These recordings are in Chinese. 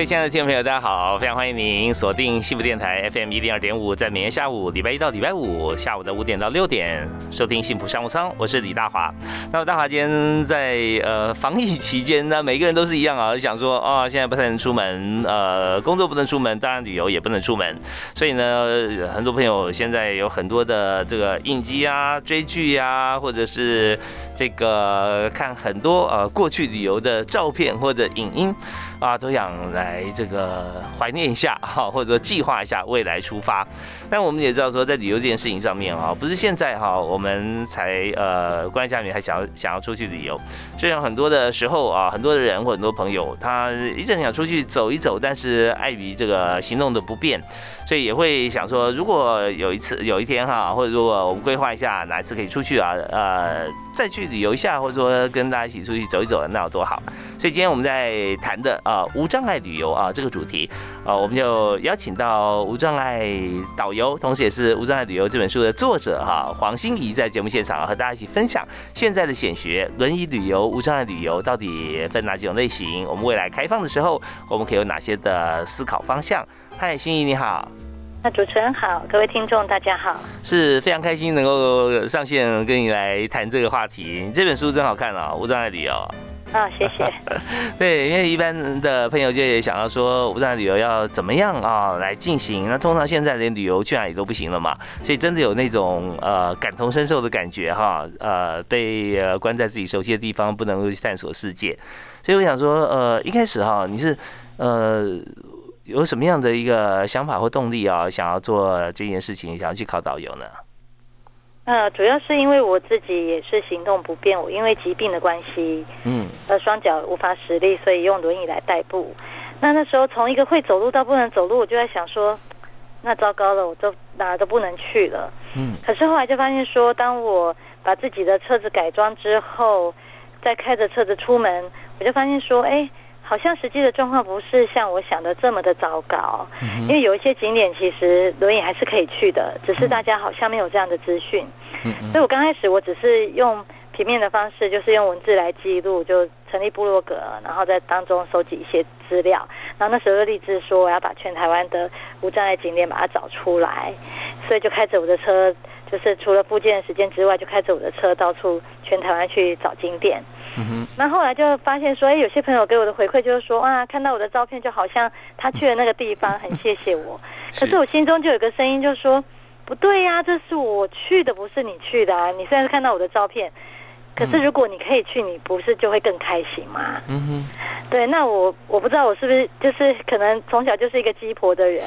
各位亲爱的听众朋友，大家好！非常欢迎您锁定幸福电台 FM 一零二点五，在每天下午礼拜一到礼拜五下午的五点到六点收听幸福商务舱，我是李大华。那大华今天在呃防疫期间呢，每个人都是一样啊，想说啊，现在不太能出门，呃，工作不能出门，当然旅游也不能出门，所以呢，很多朋友现在有很多的这个应激啊、追剧呀，或者是这个看很多呃过去旅游的照片或者影音。啊，都想来这个怀念一下哈，或者说计划一下未来出发。但我们也知道说，在旅游这件事情上面啊，不是现在哈，我们才呃关在家里面还想要想要出去旅游。所以很多的时候啊，很多的人或很多朋友，他一直很想出去走一走，但是碍于这个行动的不便，所以也会想说，如果有一次有一天哈，或者如果我们规划一下哪一次可以出去啊，呃，再去旅游一下，或者说跟大家一起出去走一走，那有多好。所以今天我们在谈的。啊，无障碍旅游啊，这个主题啊，我们就邀请到无障碍导游，同时也是无障碍旅游这本书的作者哈，黄心怡在节目现场和大家一起分享现在的显学轮椅旅游、无障碍旅游到底分哪几种类型？我们未来开放的时候，我们可以有哪些的思考方向？嗨，心怡你好，那主持人好，各位听众大家好，是非常开心能够上线跟你来谈这个话题。这本书真好看啊，无障碍旅游。啊，谢谢。对，因为一般的朋友就也想要说，无障旅游要怎么样啊来进行？那通常现在连旅游去哪里都不行了嘛，所以真的有那种呃感同身受的感觉哈，呃被呃关在自己熟悉的地方，不能够去探索世界。所以我想说，呃一开始哈，你是呃有什么样的一个想法或动力啊，想要做这件事情，想要去考导游呢？呃，主要是因为我自己也是行动不便，我因为疾病的关系，嗯，呃，双脚无法使力，所以用轮椅来代步。那那时候从一个会走路到不能走路，我就在想说，那糟糕了，我都哪都不能去了。嗯，可是后来就发现说，当我把自己的车子改装之后，再开着车子出门，我就发现说，哎。好像实际的状况不是像我想的这么的糟糕，因为有一些景点其实轮椅还是可以去的，只是大家好像没有这样的资讯。所以我刚开始我只是用平面的方式，就是用文字来记录，就成立部落格，然后在当中收集一些资料。然后那时候就立志说我要把全台湾的无障碍景点把它找出来，所以就开着我的车，就是除了复健的时间之外，就开着我的车到处全台湾去找景点。那后来就发现说，哎，有些朋友给我的回馈就是说，啊，看到我的照片就好像他去了那个地方，很谢谢我。可是我心中就有个声音就说，不对呀，这是我去的，不是你去的啊。你虽然是看到我的照片，可是如果你可以去，你不是就会更开心吗？嗯哼，对，那我我不知道我是不是就是可能从小就是一个鸡婆的人，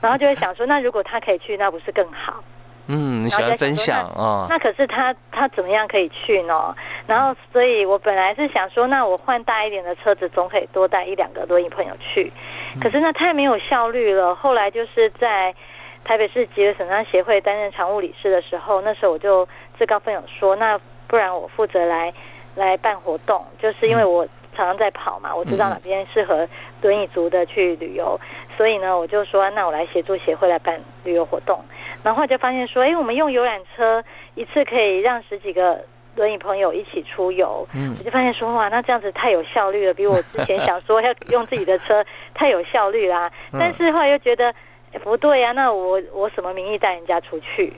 然后就会想说，那如果他可以去，那不是更好？嗯，你喜欢分享哦。那可是他他怎么样可以去呢？然后，所以我本来是想说，那我换大一点的车子，总可以多带一两个轮椅朋友去。可是那太没有效率了。后来就是在台北市脊椎损伤协会担任常务理事的时候，那时候我就自告奋勇说，那不然我负责来来办活动，就是因为我。常常在跑嘛，我知道哪边适合轮椅族的去旅游，所以呢，我就说那我来协助协会来办旅游活动。然后就发现说，哎，我们用游览车一次可以让十几个轮椅朋友一起出游。嗯，我就发现说，哇，那这样子太有效率了，比我之前想说要用自己的车太有效率啦。但是后来又觉得。不对呀，那我我什么名义带人家出去？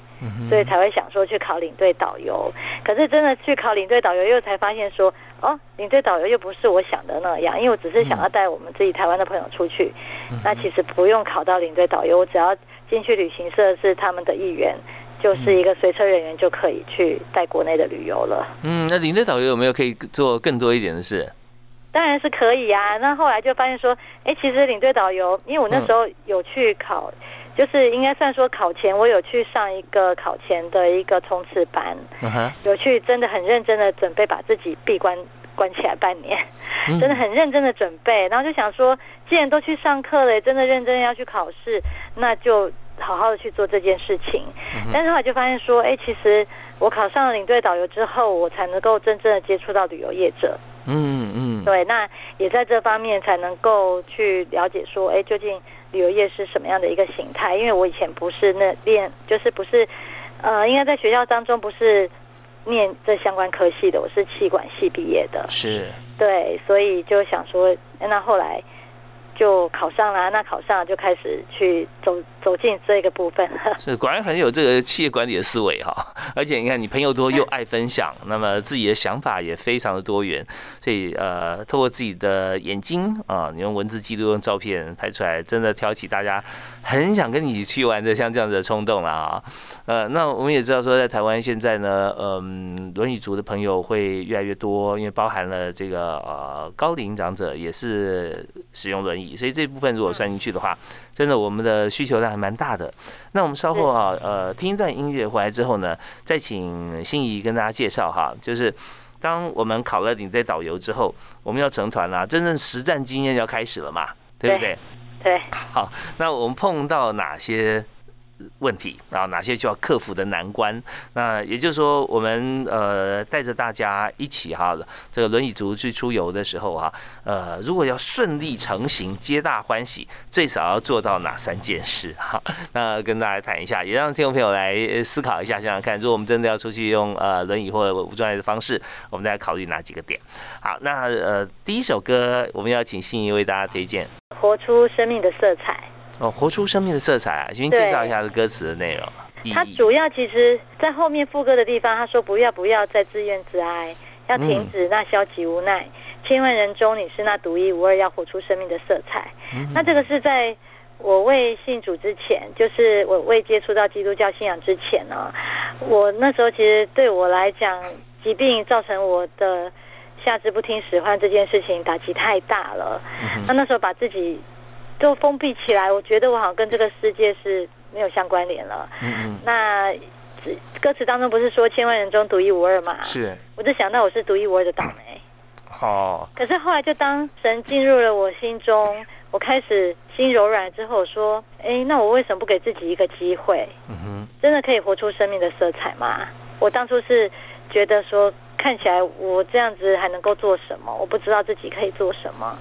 所以才会想说去考领队导游。可是真的去考领队导游，又才发现说，哦，领队导游又不是我想的那样。因为我只是想要带我们自己台湾的朋友出去，那其实不用考到领队导游，我只要进去旅行社是他们的一员，就是一个随车人员就可以去带国内的旅游了。嗯，那领队导游有没有可以做更多一点的事？当然是可以啊。那后来就发现说，哎，其实领队导游，因为我那时候有去考就是应该算说考前，我有去上一个考前的一个冲刺班，有去真的很认真的准备，把自己闭关关起来半年，真的很认真的准备，然后就想说，既然都去上课了，真的认真要去考试，那就好好的去做这件事情。但是后来就发现说，哎，其实我考上了领队导游之后，我才能够真正的接触到旅游业者。嗯嗯，对，那也在这方面才能够去了解说，哎，究竟旅游业是什么样的一个形态？因为我以前不是那练，就是不是，呃，应该在学校当中不是念这相关科系的，我是气管系毕业的，是，对，所以就想说，那后来。就考上了，那考上了就开始去走走进这个部分。是，果然很有这个企业管理的思维哈。而且你看，你朋友多又爱分享，那么自己的想法也非常的多元。所以呃，透过自己的眼睛啊，你用文字记录、用照片拍出来，真的挑起大家很想跟你去玩的像这样子的冲动了啊。呃，那我们也知道说，在台湾现在呢，嗯，轮椅族的朋友会越来越多，因为包含了这个呃高龄长者也是使用轮椅。所以这部分如果算进去的话，真的我们的需求量还蛮大的。那我们稍后啊，呃，听一段音乐回来之后呢，再请心仪跟大家介绍哈，就是当我们考了领队导游之后，我们要成团啦，真正实战经验要开始了嘛，对不对？对。好，那我们碰到哪些？问题啊，哪些就要克服的难关？那也就是说，我们呃带着大家一起哈，这个轮椅族去出游的时候哈，呃，如果要顺利成行，皆大欢喜，最少要做到哪三件事哈？那跟大家谈一下，也让听众朋友来思考一下，想想看，如果我们真的要出去用呃轮椅或者无障碍的方式，我们再考虑哪几个点？好，那呃第一首歌，我们要请信怡为大家推荐《活出生命的色彩》。哦，活出生命的色彩啊！请介绍一下这歌词的内容。它主要其实，在后面副歌的地方，他说：“不要不要再自怨自哀，要停止那消极无奈。千万人中，你是那独一无二，要活出生命的色彩。”那这个是在我未信主之前，就是我未接触到基督教信仰之前呢。我那时候其实对我来讲，疾病造成我的下肢不听使唤这件事情打击太大了。那那时候把自己。就封闭起来，我觉得我好像跟这个世界是没有相关联了。嗯嗯。那歌词当中不是说千万人中独一无二嘛？是。我就想到我是独一无二的倒霉。好。可是后来就当神进入了我心中，我开始心柔软之后，说：哎，那我为什么不给自己一个机会？嗯哼。真的可以活出生命的色彩吗？我当初是觉得说，看起来我这样子还能够做什么？我不知道自己可以做什么。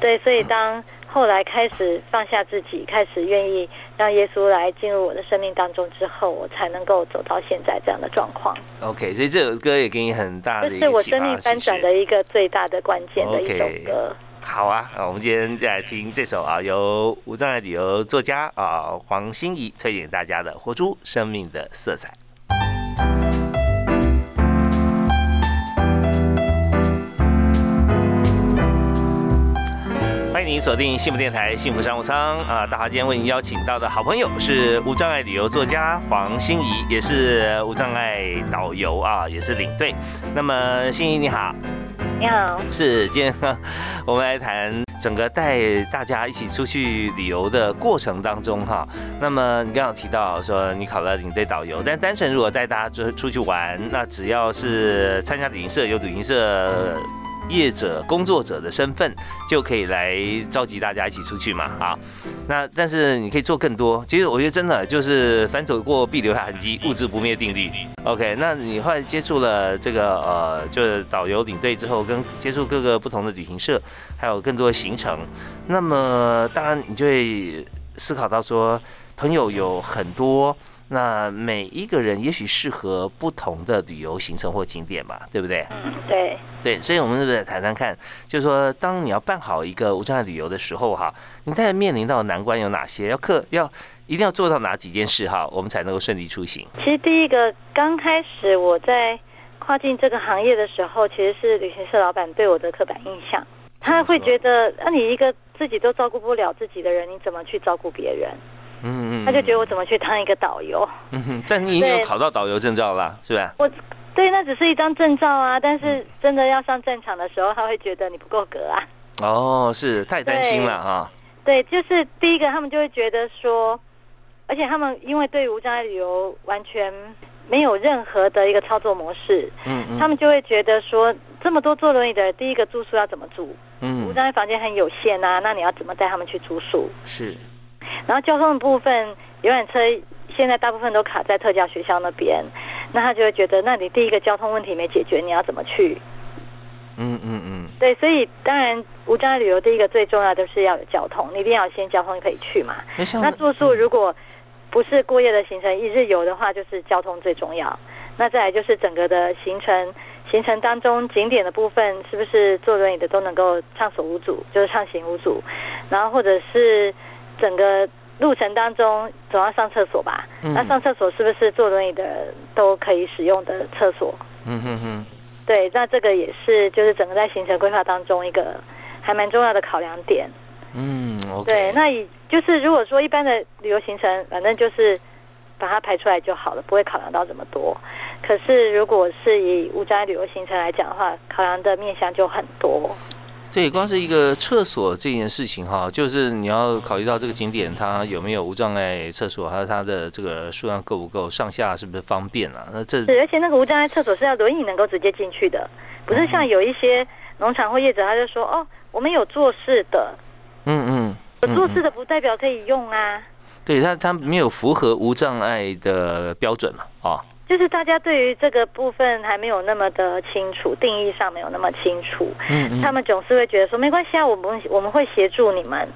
对，所以当。后来开始放下自己，开始愿意让耶稣来进入我的生命当中之后，我才能够走到现在这样的状况。OK，所以这首歌也给你很大的，这是我生命翻转的一个最大的关键的一首歌。好啊，我们今天再来听这首啊，由无障碍旅游作家啊黄心怡推荐大家的《活出生命的色彩》。锁定幸福电台幸福商务舱啊！大华今天为您邀请到的好朋友是无障碍旅游作家黄心怡，也是无障碍导游啊，也是领队。那么心怡你好，你好，是今天我们来谈整个带大家一起出去旅游的过程当中哈。那么你刚刚提到说你考了领队导游，但单纯如果带大家出出去玩，那只要是参加旅行社有旅行社。业者、工作者的身份就可以来召集大家一起出去嘛？好，那但是你可以做更多。其实我觉得真的就是反走过必留下痕迹，物质不灭定律。OK，那你后来接触了这个呃，就是导游领队之后，跟接触各个不同的旅行社，还有更多的行程，那么当然你就会思考到说，朋友有很多。那每一个人也许适合不同的旅游行程或景点吧，对不对？嗯，对。对，所以我们是不是谈谈看，就是说，当你要办好一个无障碍旅游的时候，哈，你大概面临到的难关有哪些？要克要一定要做到哪几件事，哈，我们才能够顺利出行？其实第一个，刚开始我在跨境这个行业的时候，其实是旅行社老板对我的刻板印象，他会觉得，那你一个自己都照顾不了自己的人，你怎么去照顾别人？嗯嗯，他就觉得我怎么去当一个导游？嗯哼，但你已经有考到导游证照啦，是吧？我，对，那只是一张证照啊，但是真的要上战场的时候，他会觉得你不够格啊。哦，是太担心了哈。对，就是第一个，他们就会觉得说，而且他们因为对无障碍旅游完全没有任何的一个操作模式，嗯嗯，他们就会觉得说，这么多坐轮椅的，第一个住宿要怎么住？嗯，无障碍房间很有限啊，那你要怎么带他们去住宿？是。然后交通的部分，游览车现在大部分都卡在特教学校那边，那他就会觉得，那你第一个交通问题没解决，你要怎么去？嗯嗯嗯。对，所以当然无障碍旅游第一个最重要的是要有交通，你一定要先交通可以去嘛。那住宿如果不是过夜的行程，一日游的话，就是交通最重要。那再来就是整个的行程，行程当中景点的部分，是不是坐轮椅的都能够畅所无阻，就是畅行无阻。然后或者是整个路程当中总要上厕所吧？那上厕所是不是坐轮椅的都可以使用的厕所？嗯哼哼。对，那这个也是，就是整个在行程规划当中一个还蛮重要的考量点。嗯，OK。对，那以就是如果说一般的旅游行程，反正就是把它排出来就好了，不会考量到这么多。可是如果是以无障碍旅游行程来讲的话，考量的面向就很多。对，光是一个厕所这件事情哈，就是你要考虑到这个景点它有没有无障碍厕所，还有它的这个数量够不够，上下是不是方便啊？那这是，而且那个无障碍厕所是要轮椅能够直接进去的，不是像有一些农场或业者他就说哦，我们有坐式的，嗯嗯，有坐式的不代表可以用啊。对他，他没有符合无障碍的标准了啊。就是大家对于这个部分还没有那么的清楚，定义上没有那么清楚。嗯，他们总是会觉得说没关系啊，我们我们会协助你们。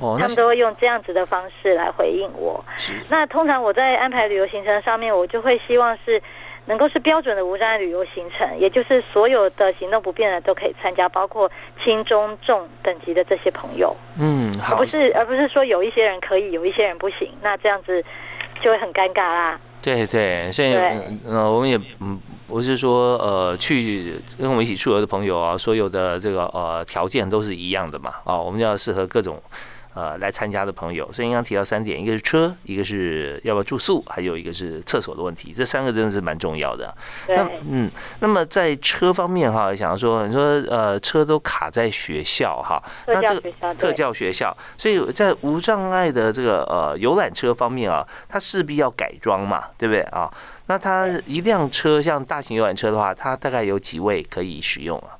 哦，他们都会用这样子的方式来回应我。是。那通常我在安排旅游行程上面，我就会希望是能够是标准的无障碍旅游行程，也就是所有的行动不便的都可以参加，包括轻中重等级的这些朋友。嗯，好。而不是而不是说有一些人可以，有一些人不行，那这样子就会很尴尬啦。对对，现在呃，我们也嗯，不是说呃，去跟我们一起出游的朋友啊，所有的这个呃条件都是一样的嘛，啊，我们要适合各种。呃，来参加的朋友，所以刚刚提到三点，一个是车，一个是要不要住宿，还有一个是厕所的问题，这三个真的是蛮重要的。那嗯，那么在车方面哈，想要说，你说呃，车都卡在学校哈，那这个特教学校，所以在无障碍的这个呃游览车方面啊，它势必要改装嘛，对不对啊？那它一辆车像大型游览车的话，它大概有几位可以使用啊？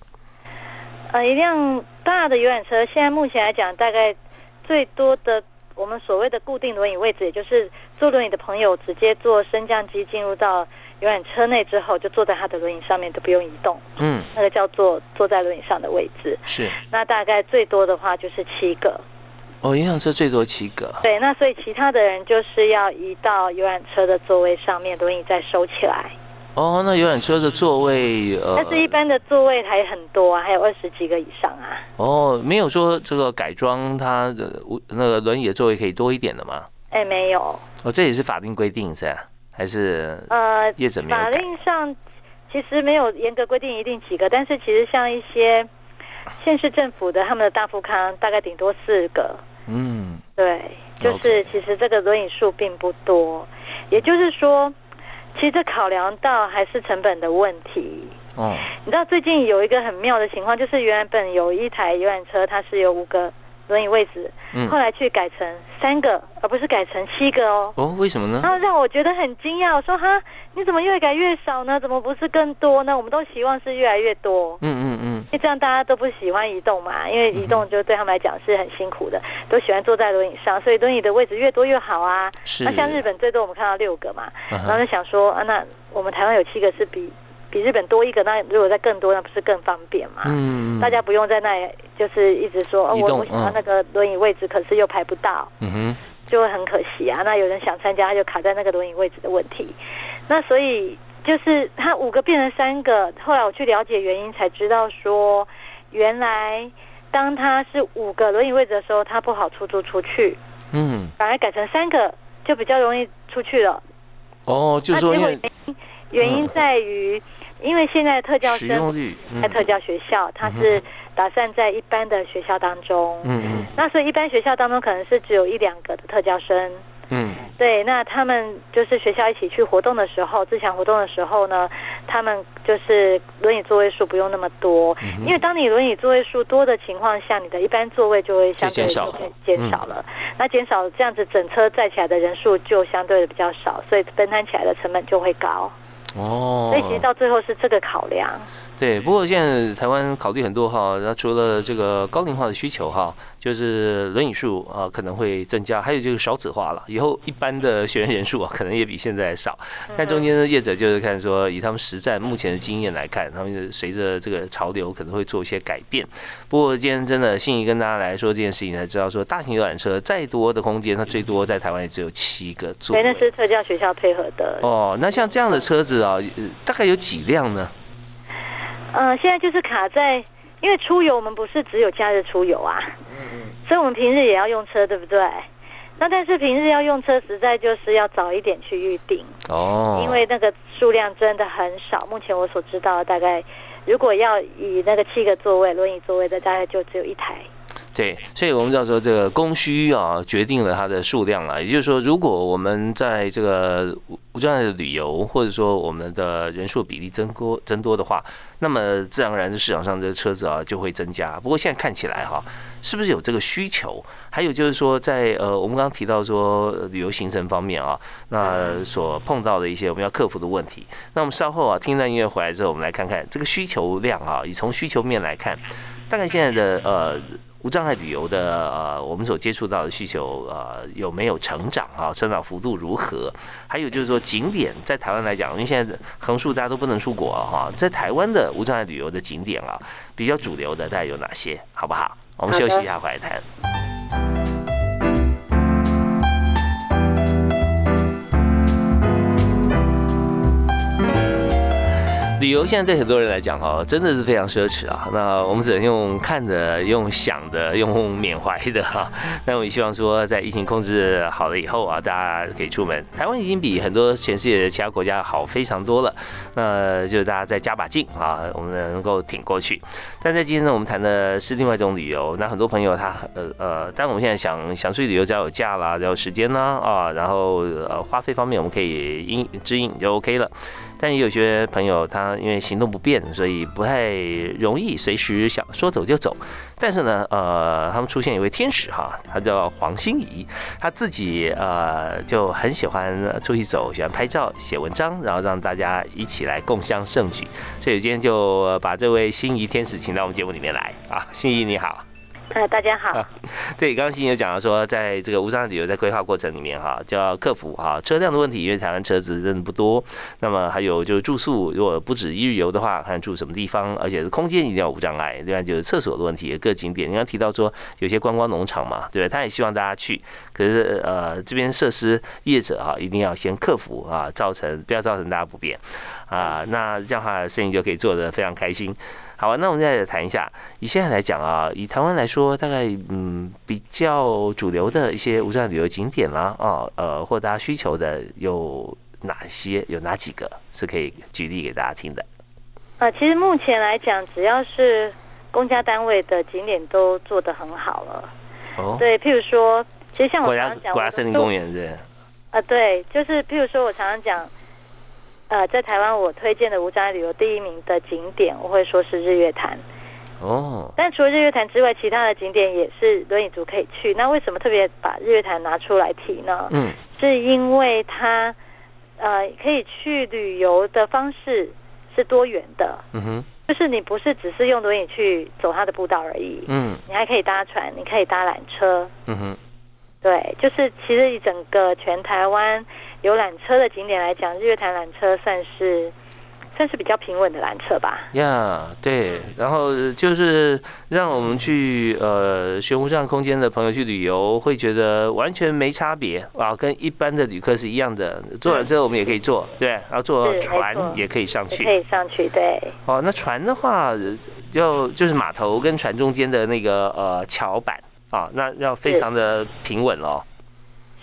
呃，一辆大的游览车，现在目前来讲，大概。最多的我们所谓的固定轮椅位置，也就是坐轮椅的朋友直接坐升降机进入到游览车内之后，就坐在他的轮椅上面都不用移动。嗯，那个叫做坐在轮椅上的位置。是。那大概最多的话就是七个。哦，游览车最多七个。对，那所以其他的人就是要移到游览车的座位上面，轮椅再收起来。哦，那游览车的座位，呃，但是一般的座位还很多啊，还有二十几个以上啊。哦，没有说这个改装它的那个轮椅的座位可以多一点的吗？哎，没有。哦，这也是法定规定是吧？还是呃，业者没有法令上其实没有严格规定一定几个，但是其实像一些县市政府的他们的大富康，大概顶多四个。嗯，对，就是其实这个轮椅数并不多，也就是说。其实这考量到还是成本的问题。哦，你知道最近有一个很妙的情况，就是原本有一台游览车，它是有五个轮椅位置，嗯，后来去改成三个，而不是改成七个哦。哦，为什么呢？然后让我觉得很惊讶，我说哈，你怎么越改越少呢？怎么不是更多呢？我们都希望是越来越多。嗯嗯嗯。因为这样大家都不喜欢移动嘛，因为移动就对他们来讲是很辛苦的，都喜欢坐在轮椅上，所以轮椅的位置越多越好啊。是。那像日本最多我们看到六个嘛，然后就想说啊，那我们台湾有七个是比比日本多一个，那如果再更多，那不是更方便嘛？嗯。大家不用在那里就是一直说哦，我我喜欢那个轮椅位置，可是又排不到，嗯哼，就会很可惜啊。那有人想参加，他就卡在那个轮椅位置的问题。那所以。就是他五个变成三个，后来我去了解原因，才知道说，原来当他是五个轮椅位置的时候，他不好出租出去，嗯，反而改成三个就比较容易出去了。哦，就是说原因原因在于，因为现在特教生在特教学校，他是打算在一般的学校当中，嗯嗯，那所以一般学校当中可能是只有一两个的特教生。嗯，对，那他们就是学校一起去活动的时候，自强活动的时候呢，他们就是轮椅座位数不用那么多，因为当你轮椅座位数多的情况下，你的一般座位就会相对减少减少了。那减少这样子，整车载起来的人数就相对的比较少，所以分摊起来的成本就会高。哦，所以其实到最后是这个考量。对，不过现在台湾考虑很多哈，那除了这个高龄化的需求哈，就是轮椅数啊可能会增加，还有就是少子化了，以后一般的学员人数啊可能也比现在少。但中间的业者就是看说，以他们实战目前的经验来看，他们随着这个潮流可能会做一些改变。不过今天真的信宜跟大家来说这件事情，才知道说大型游览车再多的空间，它最多在台湾也只有七个座。对，那是特教学校配合的。哦，那像这样的车子啊，大概有几辆呢？嗯，现在就是卡在，因为出游我们不是只有假日出游啊，嗯嗯，所以我们平日也要用车，对不对？那但是平日要用车，实在就是要早一点去预定哦，因为那个数量真的很少。目前我所知道，大概如果要以那个七个座位轮椅座位的，大概就只有一台。对，所以我们知道说这个供需啊，决定了它的数量了。也就是说，如果我们在这个无障碍的旅游，或者说我们的人数比例增多增多的话，那么自然而然，这市场上的车子啊就会增加。不过现在看起来哈，是不是有这个需求？还有就是说，在呃，我们刚刚提到说旅游行程方面啊，那所碰到的一些我们要克服的问题。那我们稍后啊，听段音乐回来之后，我们来看看这个需求量啊，以从需求面来看，大概现在的呃。无障碍旅游的呃，我们所接触到的需求呃，有没有成长啊？成长幅度如何？还有就是说，景点在台湾来讲，因为现在横竖大家都不能出国哈，在台湾的无障碍旅游的景点啊，比较主流的大概有哪些？好不好？我们休息一下，回来谈。旅游现在对很多人来讲哦，真的是非常奢侈啊。那我们只能用看的、用想的、用缅怀的哈。那我也希望说，在疫情控制好了以后啊，大家可以出门。台湾已经比很多全世界的其他国家好非常多了。那就大家再加把劲啊，我们能够挺过去。但在今天呢，我们谈的是另外一种旅游。那很多朋友他呃呃，但我们现在想想出去旅游，只要有假啦，只要有时间呢啊，然后呃花费方面我们可以应支应就 OK 了。但也有些朋友，他因为行动不便，所以不太容易随时想说走就走。但是呢，呃，他们出现一位天使哈，他叫黄心怡，他自己呃就很喜欢出去走，喜欢拍照、写文章，然后让大家一起来共襄盛举。所以今天就把这位心仪天使请到我们节目里面来啊，心怡你好。大家好。对，刚刚新有讲到说，在这个无障碍旅游在规划过程里面哈，就要克服哈车辆的问题，因为台湾车子真的不多。那么还有就是住宿，如果不止一日游的话，看住什么地方，而且是空间一定要无障碍。另外就是厕所的问题，各景点，你刚提到说有些观光农场嘛，对他也希望大家去，可是呃这边设施业者哈，一定要先克服啊，造成不要造成大家不便啊，那这样的话生意就可以做得非常开心。好，那我们再来谈一下，以现在来讲啊，以台湾来说，大概嗯比较主流的一些无障碍旅游景点啦，啊呃或大家需求的有哪些？有哪几个是可以举例给大家听的？啊，其实目前来讲，只要是公家单位的景点都做得很好了。哦，对，譬如说，其实像我常常讲，国家森林公园是。啊，对，就是譬如说我常常讲。呃，在台湾我推荐的无障碍旅游第一名的景点，我会说是日月潭。哦。但除了日月潭之外，其他的景点也是轮椅族可以去。那为什么特别把日月潭拿出来提呢？嗯。是因为它呃可以去旅游的方式是多元的。嗯哼。就是你不是只是用轮椅去走它的步道而已。嗯。你还可以搭船，你可以搭缆车。嗯哼。对，就是其实以整个全台湾。有缆车的景点来讲，日月潭缆车算是算是比较平稳的缆车吧。呀，对，然后就是让我们去呃悬浮上空间的朋友去旅游，会觉得完全没差别啊，跟一般的旅客是一样的。坐缆车我们也可以坐，对，然后坐船也可以上去，可以上去，对。哦，那船的话，就就是码头跟船中间的那个呃桥板啊，那要非常的平稳哦。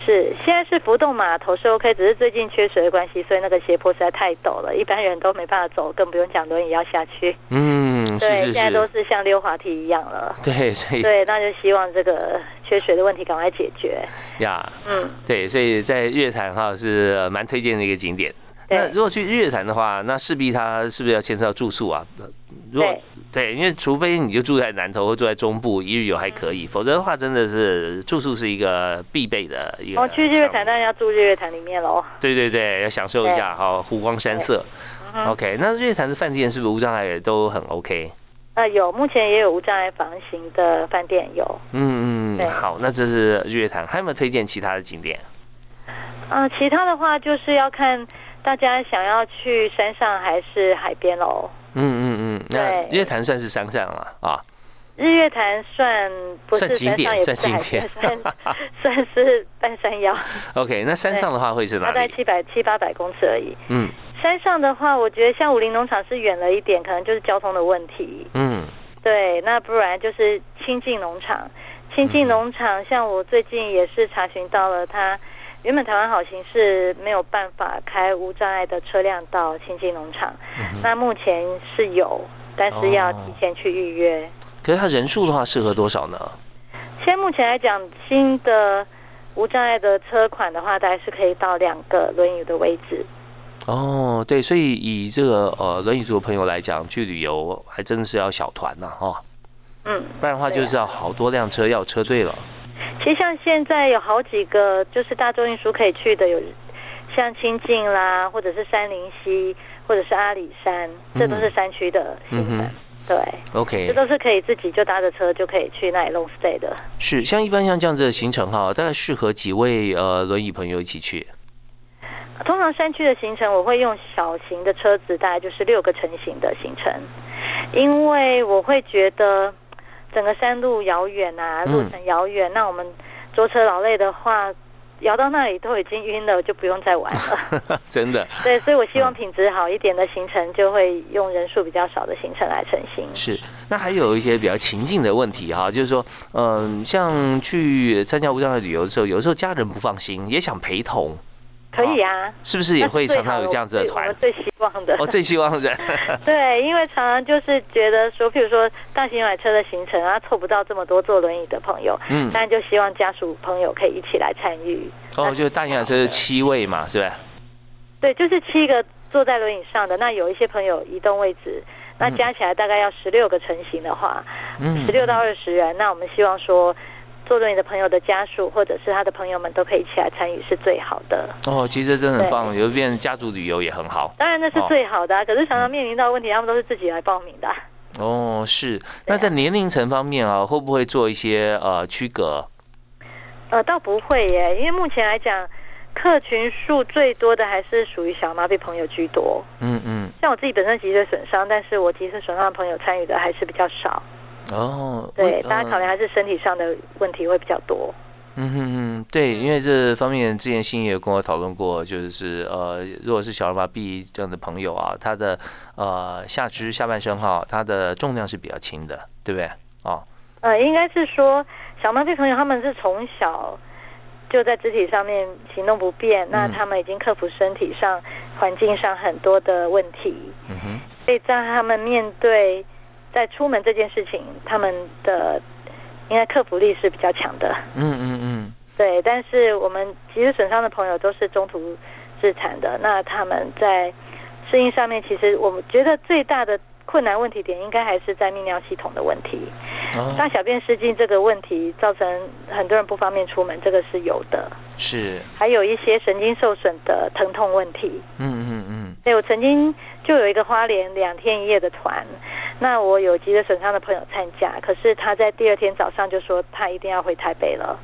是，现在是浮动码头是 OK，只是最近缺水的关系，所以那个斜坡实在太陡了，一般人都没办法走，更不用讲轮椅要下去。嗯，对，是现在都是像溜滑梯一样了。对，所以对，那就希望这个缺水的问题赶快解决。呀，嗯，对，所以在月潭哈是蛮推荐的一个景点。那如果去日月潭的话，那势必它是不是要牵涉到住宿啊？如果对，因为除非你就住在南头或住在中部，一日游还可以，否则的话真的是住宿是一个必备的一个。哦，去日月潭当然要住日月潭里面喽。对对对，要享受一下哈湖光山色。OK，那日月潭的饭店是不是无障碍都很 OK？呃，有，目前也有无障碍房型的饭店有。嗯嗯，好，那这是日月潭，还有没有推荐其他的景点？啊，其他的话就是要看。大家想要去山上还是海边喽？嗯嗯嗯，那日月潭算是山上了啊。日月潭算不是景点，算景点，算 算是半山腰。OK，那山上的话会是哪里？大概七百七八百公尺而已。嗯，山上的话，我觉得像武林农场是远了一点，可能就是交通的问题。嗯，对，那不然就是清境农场。清境农场，像我最近也是查询到了它。原本台湾好行是没有办法开无障碍的车辆到清境农场，那目前是有，但是要提前去预约。可是它人数的话，适合多少呢？现在目前来讲，新的无障碍的车款的话，大概是可以到两个轮椅的位置。哦，对，所以以这个呃轮椅族的朋友来讲，去旅游还真的是要小团呐，哈。嗯，不然的话就是要好多辆车要车队了。其实像现在有好几个就是大众运输可以去的，有像清境啦，或者是山林溪，或者是阿里山，这都是山区的行程。对，OK，这都是可以自己就搭着车就可以去那里 long stay 的。是，像一般像这样子的行程哈，大概适合几位呃轮椅朋友一起去？通常山区的行程我会用小型的车子，大概就是六个成型的行程，因为我会觉得。整个山路遥远啊，路程遥远，那我们坐车劳累的话，摇到那里都已经晕了，就不用再玩了。真的。对，所以我希望品质好一点的行程，就会用人数比较少的行程来成型。是，那还有一些比较情境的问题哈，就是说，嗯，像去参加无障碍旅游的时候，有时候家人不放心，也想陪同。可以啊，是不是也会常常有这样子的团？我们最希望的，我，最希望的。对，因为常常就是觉得说，譬如说大型买车的行程啊，凑不到这么多坐轮椅的朋友，嗯，当然就希望家属朋友可以一起来参与。哦，就是大型买车是七位嘛，是吧？对，就是七个坐在轮椅上的，那有一些朋友移动位置，那加起来大概要十六个成型的话，嗯，十六到二十人，那我们希望说。坐轮椅的朋友的家属，或者是他的朋友们，都可以一起来参与，是最好的。哦，其实真的很棒，有变家族旅游也很好。当然那是最好的，可是常常面临到问题，他们都是自己来报名的。哦，是。那在年龄层方面啊，会不会做一些呃区隔？呃，倒不会耶，因为目前来讲，客群数最多的还是属于小麻痹朋友居多。嗯嗯。像我自己本身脊髓损伤，但是我脊髓损伤的朋友参与的还是比较少。哦，对，大家考量还是身体上的问题会比较多。嗯哼哼，对，因为这方面之前新也跟我讨论过，就是呃，如果是小儿麻痹这样的朋友啊，他的呃下肢下半身哈，他的重量是比较轻的，对不对？哦，呃，应该是说小麻痹朋友他们是从小就在肢体上面行动不便，那他们已经克服身体上环境上很多的问题，嗯哼，所以在他们面对。在出门这件事情，他们的应该克服力是比较强的。嗯嗯嗯，对。但是我们其实损伤的朋友都是中途自残的，那他们在适应上面，其实我们觉得最大的困难问题点，应该还是在泌尿系统的问题。大小便失禁这个问题，造成很多人不方便出门，这个是有的。是。还有一些神经受损的疼痛问题。嗯嗯嗯。对，我曾经就有一个花莲两天一夜的团。那我有急着损伤的朋友参加，可是他在第二天早上就说他一定要回台北了。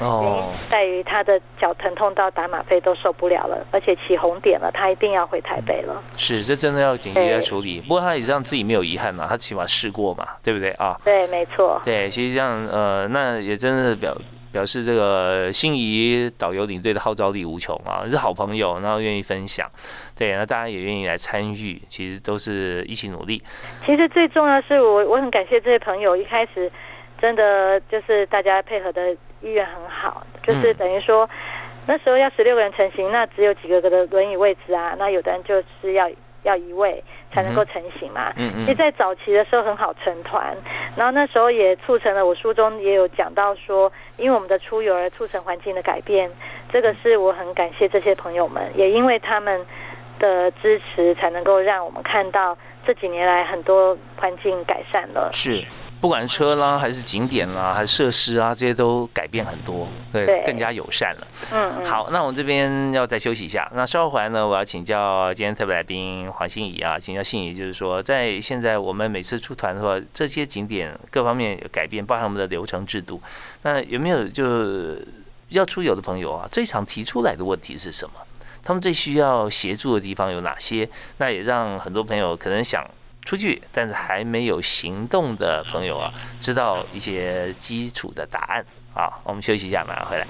哦，原因在于他的脚疼痛到打吗啡都受不了了，而且起红点了，他一定要回台北了。是，这真的要紧急来处理。不过他也让自己没有遗憾嘛，他起码试过嘛，对不对啊？对，没错。对，其实这样呃，那也真的表。表示这个心仪导游领队的号召力无穷啊，是好朋友，然后愿意分享，对，那大家也愿意来参与，其实都是一起努力。其实最重要是我我很感谢这些朋友，一开始真的就是大家配合的意愿很好，就是等于说那时候要十六个人成行，那只有几个个的轮椅位置啊，那有的人就是要要一位才能够成型嘛。嗯嗯。其实，在早期的时候很好成团，然后那时候也促成了我书中也有讲到说，因为我们的出游而促成环境的改变，这个是我很感谢这些朋友们，也因为他们的支持，才能够让我们看到这几年来很多环境改善了。是。不管车啦，还是景点啦，还是设施啊，这些都改变很多，对，更加友善了。嗯，好，那我们这边要再休息一下。那稍后回来呢，我要请教今天特别来宾黄心怡啊，请教心怡，就是说，在现在我们每次出团的话，这些景点各方面有改变，包含我们的流程制度，那有没有就要出游的朋友啊，最常提出来的问题是什么？他们最需要协助的地方有哪些？那也让很多朋友可能想。出去，但是还没有行动的朋友啊，知道一些基础的答案啊。我们休息一下，马上回来。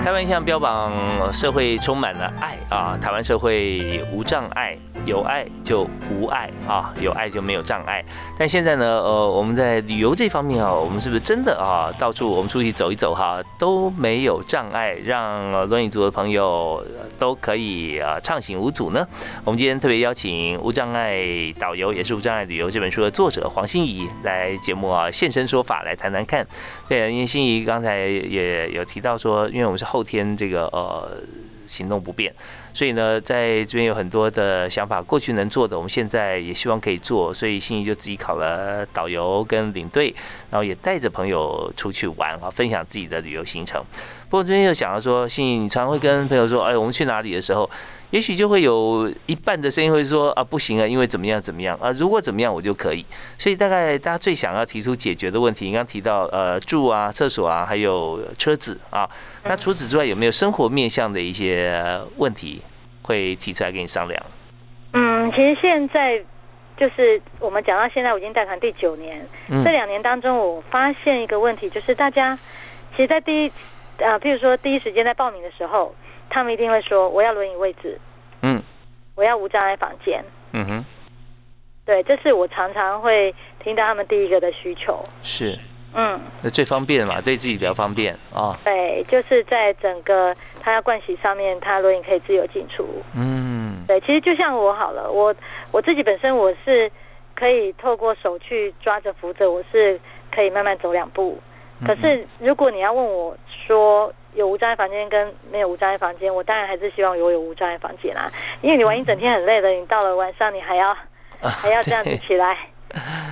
台湾一向标榜社会充满了爱啊，台湾社会无障碍，有爱就无爱啊，有爱就没有障碍。但现在呢，呃，我们在旅游这方面啊，我们是不是真的啊，到处我们出去走一走哈，都没有障碍，让轮椅族的朋友都可以啊畅行无阻呢？我们今天特别邀请《无障碍导游》也是《无障碍旅游》这本书的作者黄心怡来节目啊现身说法，来谈谈看。对，因为心怡刚才也有提到说，因为我们是。后天这个呃行动不便，所以呢，在这边有很多的想法，过去能做的，我们现在也希望可以做，所以心怡就自己考了导游跟领队，然后也带着朋友出去玩啊，分享自己的旅游行程。不过这边又想到说，心怡，你常会跟朋友说，哎，我们去哪里的时候？也许就会有一半的声音会说啊不行啊，因为怎么样怎么样啊，如果怎么样我就可以。所以大概大家最想要提出解决的问题，你刚提到呃住啊、厕所啊，还有车子啊。那除此之外，有没有生活面向的一些问题会提出来跟你商量？嗯，其实现在就是我们讲到现在，我已经带团第九年。这两年当中，我发现一个问题，就是大家其实，在第一啊，譬如说第一时间在报名的时候。他们一定会说：“我要轮椅位置，嗯，我要无障碍房间，嗯哼，对，这是我常常会听到他们第一个的需求。是，嗯，那最方便嘛，对自己比较方便啊。对，就是在整个他要盥洗上面，他轮椅可以自由进出。嗯，对，其实就像我好了，我我自己本身我是可以透过手去抓着扶着，我是可以慢慢走两步。可是如果你要问我说。有无障碍房间跟没有无障碍房间，我当然还是希望有有无障碍房间啦。因为你玩一整天很累的，你到了晚上你还要还要这样子起来，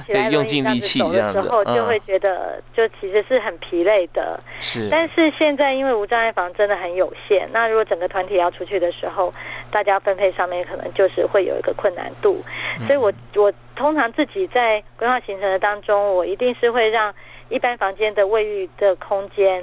起来用尽力气这样子，就会觉得就其实是很疲累的。是，但是现在因为无障碍房真的很有限，那如果整个团体要出去的时候，大家分配上面可能就是会有一个困难度。所以我我通常自己在规划行程的当中，我一定是会让一般房间的卫浴的空间。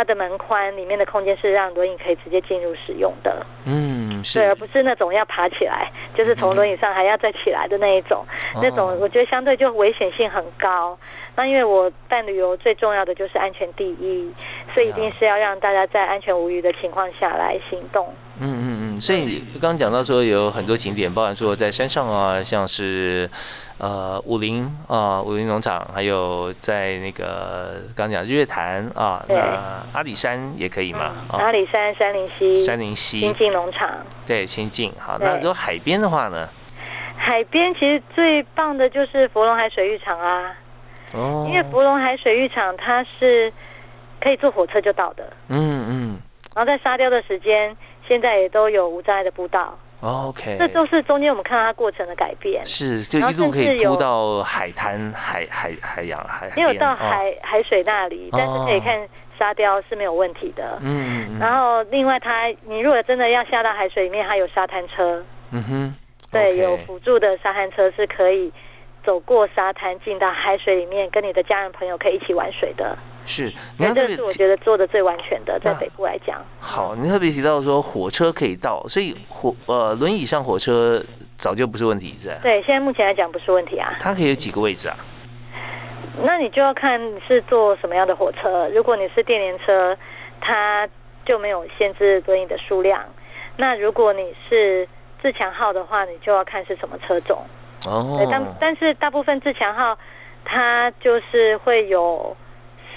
它的门宽里面的空间是让轮椅可以直接进入使用的，嗯，是，对，而不是那种要爬起来，就是从轮椅上还要再起来的那一种，那种我觉得相对就危险性很高。那因为我办旅游最重要的就是安全第一，所以一定是要让大家在安全无虞的情况下来行动。嗯嗯嗯嗯，所以刚刚讲到说有很多景点，包含说在山上啊，像是呃武林啊武林农场，还有在那个刚讲日月潭啊，那阿里山也可以嘛？阿里山、山林溪、山林溪、清境农场，对，清境。好，那如果海边的话呢？海边其实最棒的就是芙蓉海水浴场啊，哦，因为芙蓉海水浴场它是可以坐火车就到的，嗯嗯，然后在沙雕的时间。现在也都有无障碍的步道，OK，这都是中间我们看到它过程的改变，是就一路可以铺到海滩、海海海洋、海没有到海海水那里，但是可以看沙雕是没有问题的。嗯，然后另外它，你如果真的要下到海水里面，它有沙滩车，嗯哼，对，有辅助的沙滩车是可以走过沙滩进到海水里面，跟你的家人朋友可以一起玩水的。是，这是我觉得做的最完全的，在北部来讲。好，你特别提到说火车可以到，所以火呃轮椅上火车早就不是问题，是吧？对，现在目前来讲不是问题啊。它可以有几个位置啊？那你就要看是坐什么样的火车。如果你是电联车，它就没有限制轮椅的数量。那如果你是自强号的话，你就要看是什么车种。哦，对，但但是大部分自强号它就是会有。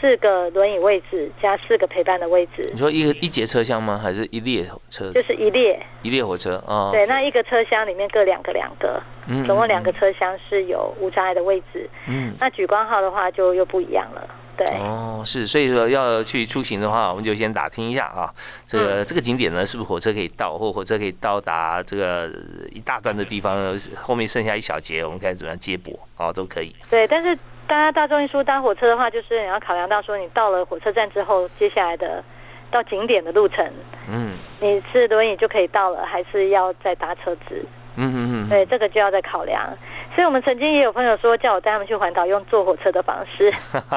四个轮椅位置加四个陪伴的位置。你说一个一节车厢吗？还是一列车？就是一列一列火车啊。对，那一个车厢里面各两个两个，嗯，总共两个车厢是有无障碍的位置。嗯，那举光号的话就又不一样了。对，哦，是，所以说要去出行的话，我们就先打听一下啊，这个这个景点呢，是不是火车可以到，或火车可以到达这个一大段的地方，后面剩下一小节，我们看怎么样接驳啊，都可以。对，但是。大家大众运输搭火车的话，就是你要考量到说，你到了火车站之后，接下来的到景点的路程，嗯，你是轮椅就可以到了，还是要再搭车子？嗯嗯嗯，对，这个就要再考量。所以我们曾经也有朋友说，叫我带他们去环岛，用坐火车的方式。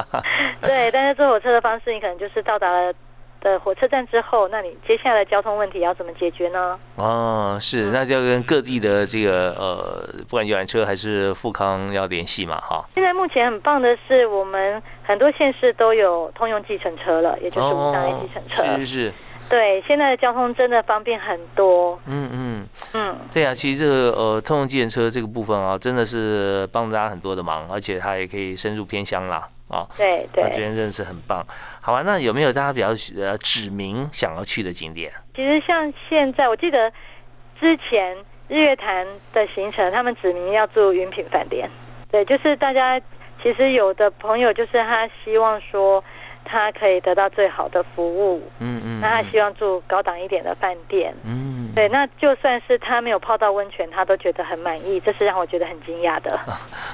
对，但是坐火车的方式，你可能就是到达了。的火车站之后，那你接下来交通问题要怎么解决呢？哦，是，那就要跟各地的这个呃，不管游览车还是富康要联系嘛，哈。现在目前很棒的是，我们很多县市都有通用计程车了，也就是无障碍计程车。是是。对，现在的交通真的方便很多。嗯嗯嗯，对啊，其实这个呃，通用计程车这个部分啊，真的是帮大家很多的忙，而且它也可以深入偏乡啦。啊，对对，我觉得真的是很棒。好啊，那有没有大家比较呃指明想要去的景点？其实像现在，我记得之前日月潭的行程，他们指明要住云品饭店。对，就是大家其实有的朋友就是他希望说。他可以得到最好的服务，嗯嗯，那他希望住高档一点的饭店，嗯，对，那就算是他没有泡到温泉，他都觉得很满意，这是让我觉得很惊讶的。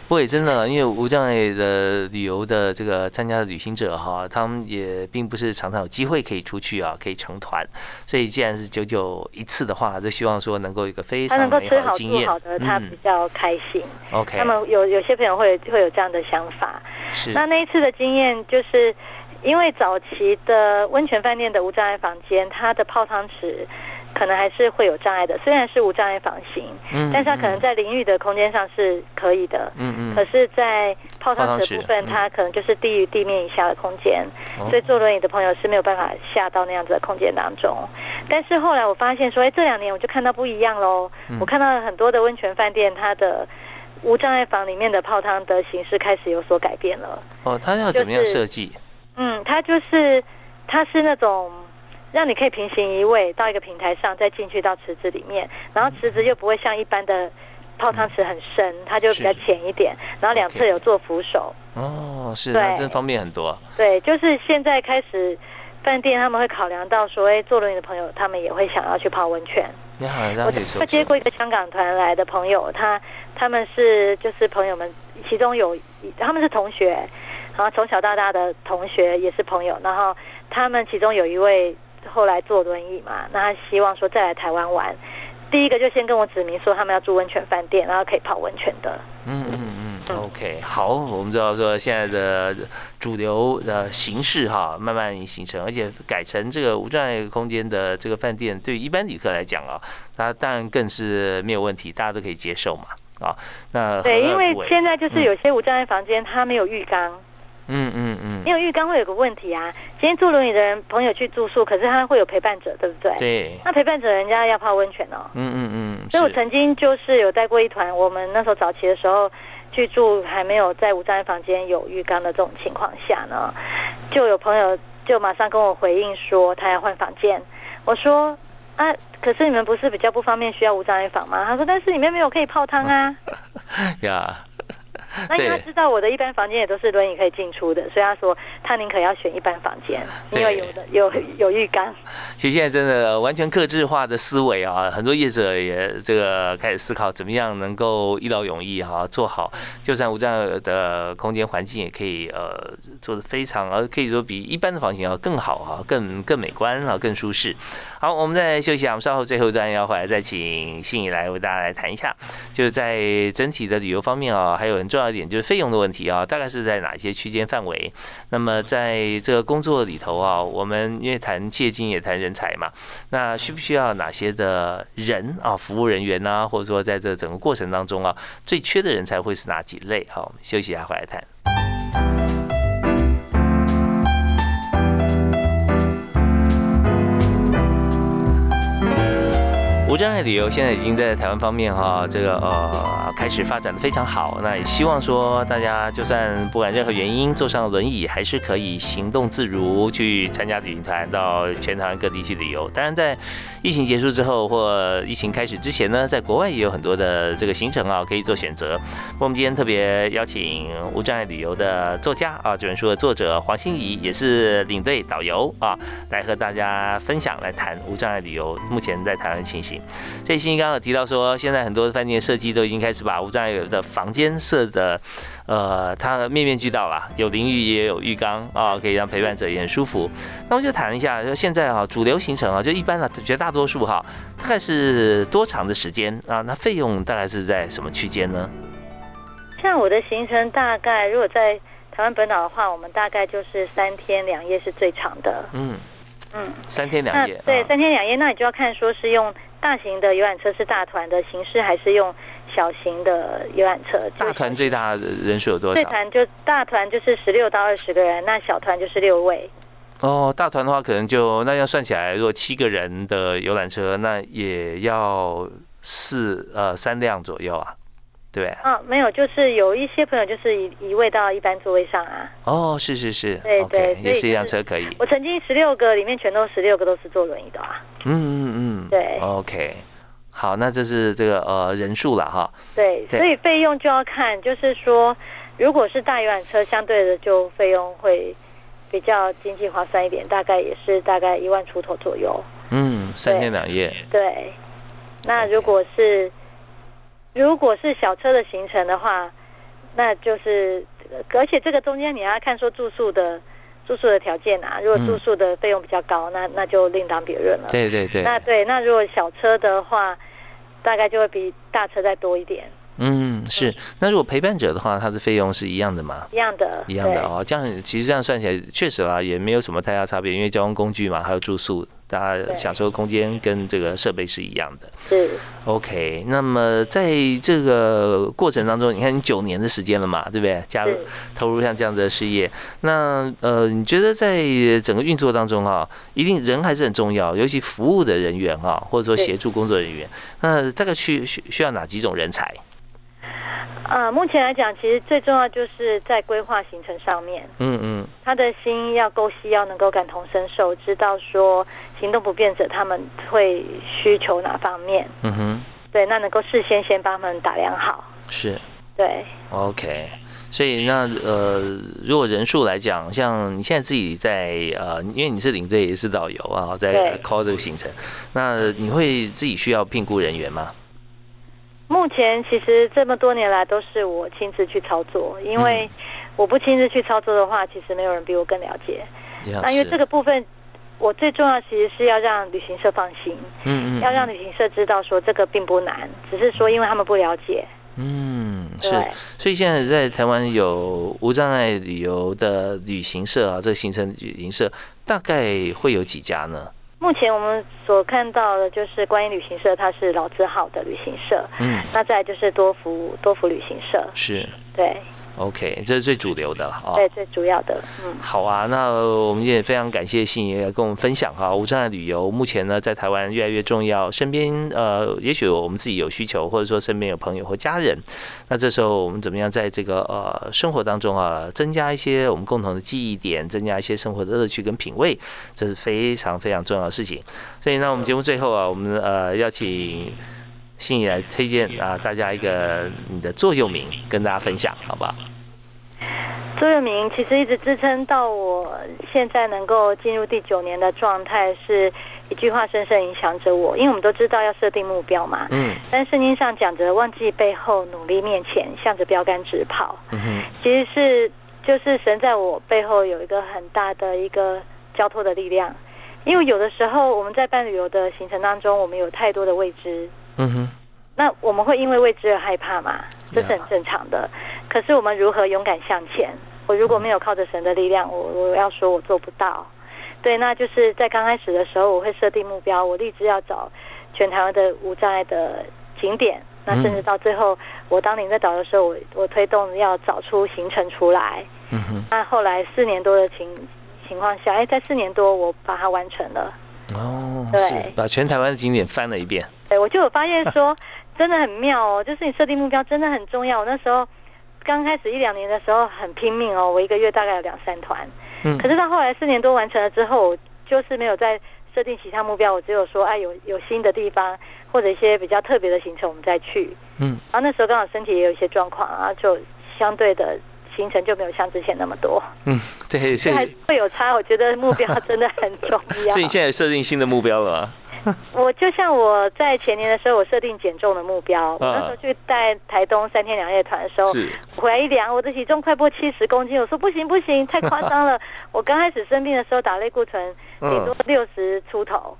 不会，真的，因为无障碍的旅游的这个参加的旅行者哈，他们也并不是常常有机会可以出去啊，可以成团，所以既然是久久一次的话，就希望说能够一个非常美好的经验，好的，他比较开心。OK，他们有有些朋友会会有这样的想法，是。那那一次的经验就是。因为早期的温泉饭店的无障碍房间，它的泡汤池可能还是会有障碍的。虽然是无障碍房型，嗯，但是它可能在淋浴的空间上是可以的，嗯嗯。可是，在泡汤池的部分，它可能就是低于地面以下的空间，所以坐轮椅的朋友是没有办法下到那样子的空间当中。但是后来我发现说，哎，这两年我就看到不一样喽。我看到了很多的温泉饭店，它的无障碍房里面的泡汤的形式开始有所改变了。哦，它要怎么样设计？嗯，它就是，它是那种让你可以平行移位到一个平台上，再进去到池子里面，然后池子又不会像一般的泡汤池很深，它就比较浅一点，然后两侧有做扶手。哦，是，的，真方便很多。啊对，就是现在开始，饭店他们会考量到说，哎，坐轮椅的朋友他们也会想要去泡温泉。你好，我我接过一个香港团来的朋友，他他们是就是朋友们，其中有他们是同学。然后从小到大的同学也是朋友，然后他们其中有一位后来坐轮椅嘛，那他希望说再来台湾玩，第一个就先跟我指明说他们要住温泉饭店，然后可以泡温泉的。嗯嗯嗯，OK，好，我们知道说现在的主流的形式哈，慢慢形成，而且改成这个无障碍空间的这个饭店，对于一般旅客来讲啊，那当然更是没有问题，大家都可以接受嘛，啊，那对，因为现在就是有些无障碍房间它没有浴缸。嗯嗯嗯，因为浴缸会有个问题啊。今天坐轮椅的人朋友去住宿，可是他会有陪伴者，对不对？对。那陪伴者人家要泡温泉哦。嗯嗯嗯。所以我曾经就是有带过一团，我们那时候早期的时候去住，还没有在无障碍房间有浴缸的这种情况下呢，就有朋友就马上跟我回应说他要换房间。我说啊，可是你们不是比较不方便需要无障碍房吗？他说但是里面没有可以泡汤啊。呀。那因为他知道我的一般房间也都是轮椅可以进出的，所以他说他宁可要选一般房间，因为有的有有浴缸。其实现在真的完全克制化的思维啊，很多业者也这个开始思考怎么样能够一劳永逸哈做好，就算无障碍的空间环境也可以呃做的非常呃可以说比一般的房型要更好哈，更更美观啊，更舒适。好，我们再休息啊，我们稍后最后一段要回来再请信怡来为大家来谈一下，就是在整体的旅游方面啊，还有很重要。一点就是费用的问题啊，大概是在哪些区间范围？那么在这个工作里头啊，我们因为谈借金也谈人才嘛，那需不需要哪些的人啊，服务人员呢？或者说在这整个过程当中啊，最缺的人才会是哪几类？好，我们休息一下回来谈。无障碍旅游现在已经在台湾方面哈，这个呃开始发展的非常好。那也希望说大家就算不管任何原因坐上轮椅，还是可以行动自如去参加旅行团到全台湾各地去旅游。当然，在疫情结束之后或疫情开始之前呢，在国外也有很多的这个行程啊可以做选择。我们今天特别邀请无障碍旅游的作家啊，这本书的作者黄心怡也是领队导游啊，来和大家分享来谈无障碍旅游目前在台湾情形。所以心怡刚刚有提到说，现在很多饭店设计都已经开始把无障碍的房间设的，呃，它面面俱到了，有淋浴也有浴缸啊，可以让陪伴者也很舒服。那我就谈一下，就现在哈主流行程啊，就一般的绝大多数哈，大概是多长的时间啊？那费用大概是在什么区间呢？像我的行程大概，如果在台湾本岛的话，我们大概就是三天两夜是最长的。嗯嗯，三天两夜。对，三天两夜，那你就要看说是用大型的游览车是大团的形式，还是用小型的游览车。大团最大人数有多少？最团就大团就是十六到二十个人，那小团就是六位。哦，大团的话可能就那要算起来，如果七个人的游览车，那也要四呃三辆左右啊。对，啊，没有，就是有一些朋友就是移移位到一般座位上啊。哦，是是是，对对，也是一辆车可以。我曾经十六个里面全都十六个都是坐轮椅的啊。嗯嗯嗯，对。OK，好，那这是这个呃人数了哈。对，所以费用就要看，就是说，如果是大游览车，相对的就费用会比较经济划算一点，大概也是大概一万出头左右。嗯，三天两夜。对，那如果是。如果是小车的行程的话，那就是，而且这个中间你要看说住宿的住宿的条件啊。如果住宿的费用比较高，那那就另当别论了。对对对。那对，那如果小车的话，大概就会比大车再多一点。嗯，是。那如果陪伴者的话，它的费用是一样的吗？一样的，一样的哦。这样其实这样算起来，确实啊，也没有什么太大差别，因为交通工具嘛，还有住宿。大家享受的空间跟这个设备是一样的。是。OK，那么在这个过程当中，你看你九年的时间了嘛，对不对？加入投入像这样的事业，那呃，你觉得在整个运作当中哈，一定人还是很重要，尤其服务的人员哈，或者说协助工作人员，那大概需需需要哪几种人才？啊，目前来讲，其实最重要就是在规划行程上面。嗯嗯，他的心要够细，要能够感同身受，知道说行动不便者他们会需求哪方面。嗯哼，对，那能够事先先帮他们打量好。是，对。OK，所以那呃，如果人数来讲，像你现在自己在呃，因为你是领队也是导游啊，在 call 这个行程，那你会自己需要聘雇人员吗？目前其实这么多年来都是我亲自去操作，因为我不亲自去操作的话，其实没有人比我更了解。那因为这个部分，我最重要其实是要让旅行社放心，嗯嗯，要让旅行社知道说这个并不难，只是说因为他们不了解。嗯，是。所以现在在台湾有无障碍旅游的旅行社啊，这个行程旅行社大概会有几家呢？目前我们所看到的就是观音旅行社，它是老字号的旅行社。嗯，那再就是多福多福旅行社。是，对。OK，这是最主流的了对，最主要的。嗯，好啊，那我们也非常感谢信爷跟我们分享哈，无障碍旅游目前呢在台湾越来越重要。身边呃，也许我们自己有需求，或者说身边有朋友或家人，那这时候我们怎么样在这个呃生活当中啊，增加一些我们共同的记忆点，增加一些生活的乐趣跟品味，这是非常非常重要的事情。所以呢，我们节目最后啊，我们呃邀请。信义来推荐啊，大家一个你的座右铭，跟大家分享，好不好？座右铭其实一直支撑到我现在能够进入第九年的状态，是一句话深深影响着我。因为我们都知道要设定目标嘛，嗯，但圣经上讲着忘记背后，努力面前，向着标杆直跑。嗯哼，其实是就是神在我背后有一个很大的一个交托的力量。因为有的时候我们在办旅游的行程当中，我们有太多的未知。嗯哼，那我们会因为未知而害怕嘛？这是很正常的。可是我们如何勇敢向前？我如果没有靠着神的力量，我我要说我做不到。对，那就是在刚开始的时候，我会设定目标，我立志要找全台湾的无障碍的景点。那甚至到最后，我当年在导的时候，我我推动要找出行程出来。嗯哼。那后来四年多的情情况下，哎，在四年多我把它完成了。哦，对，把全台湾的景点翻了一遍。对，我就有发现说，真的很妙哦，就是你设定目标真的很重要。我那时候刚开始一两年的时候很拼命哦，我一个月大概有两三团，嗯，可是到后来四年多完成了之后，就是没有再设定其他目标，我只有说哎有有新的地方或者一些比较特别的行程我们再去，嗯，然后那时候刚好身体也有一些状况啊，就相对的行程就没有像之前那么多，嗯，对，现在会有差，我觉得目标真的很重要。所以你现在设定新的目标了吗？我就像我在前年的时候，我设定减重的目标。我那时候去带台东三天两夜团的时候，回来一量，我的体重快破七十公斤。我说不行不行，太夸张了。我刚开始生病的时候打类固醇，顶多六十出头，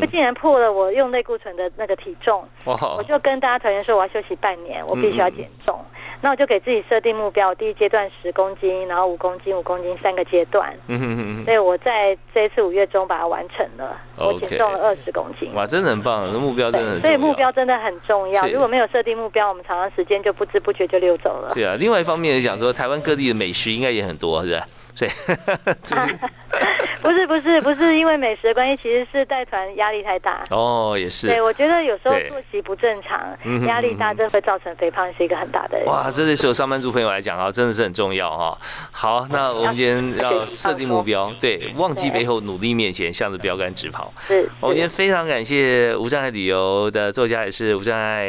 就竟然破了我用类固醇的那个体重。我就跟大家团员说，我要休息半年，我必须要减重。那我就给自己设定目标，第一阶段十公斤，然后五公斤、五公斤三个阶段。嗯哼哼。所以我在这一次五月中把它完成了，我减重了二十公斤。哇，真的很棒，目标真的很。所以目标真的很重要。如果没有设定目标，我们常常时间就不知不觉就溜走了。对啊，另外一方面也讲说，台湾各地的美食应该也很多，是吧？对，不是不是不是因为美食的关系，其实是带团压力太大。哦，也是。对，我觉得有时候作息不正常，压力大，这会造成肥胖，是一个很大的。哇，这对所有上班族朋友来讲啊，真的是很重要哈。好，那我们今天要设定目标，对，忘记背后，努力面前，向着标杆直跑。是。我们今天非常感谢无障碍旅游的作家，也是无障碍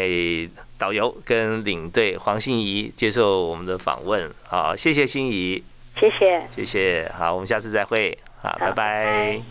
导游跟领队黄心怡接受我们的访问。好，谢谢心怡。谢谢，谢谢，好，我们下次再会，好，拜拜。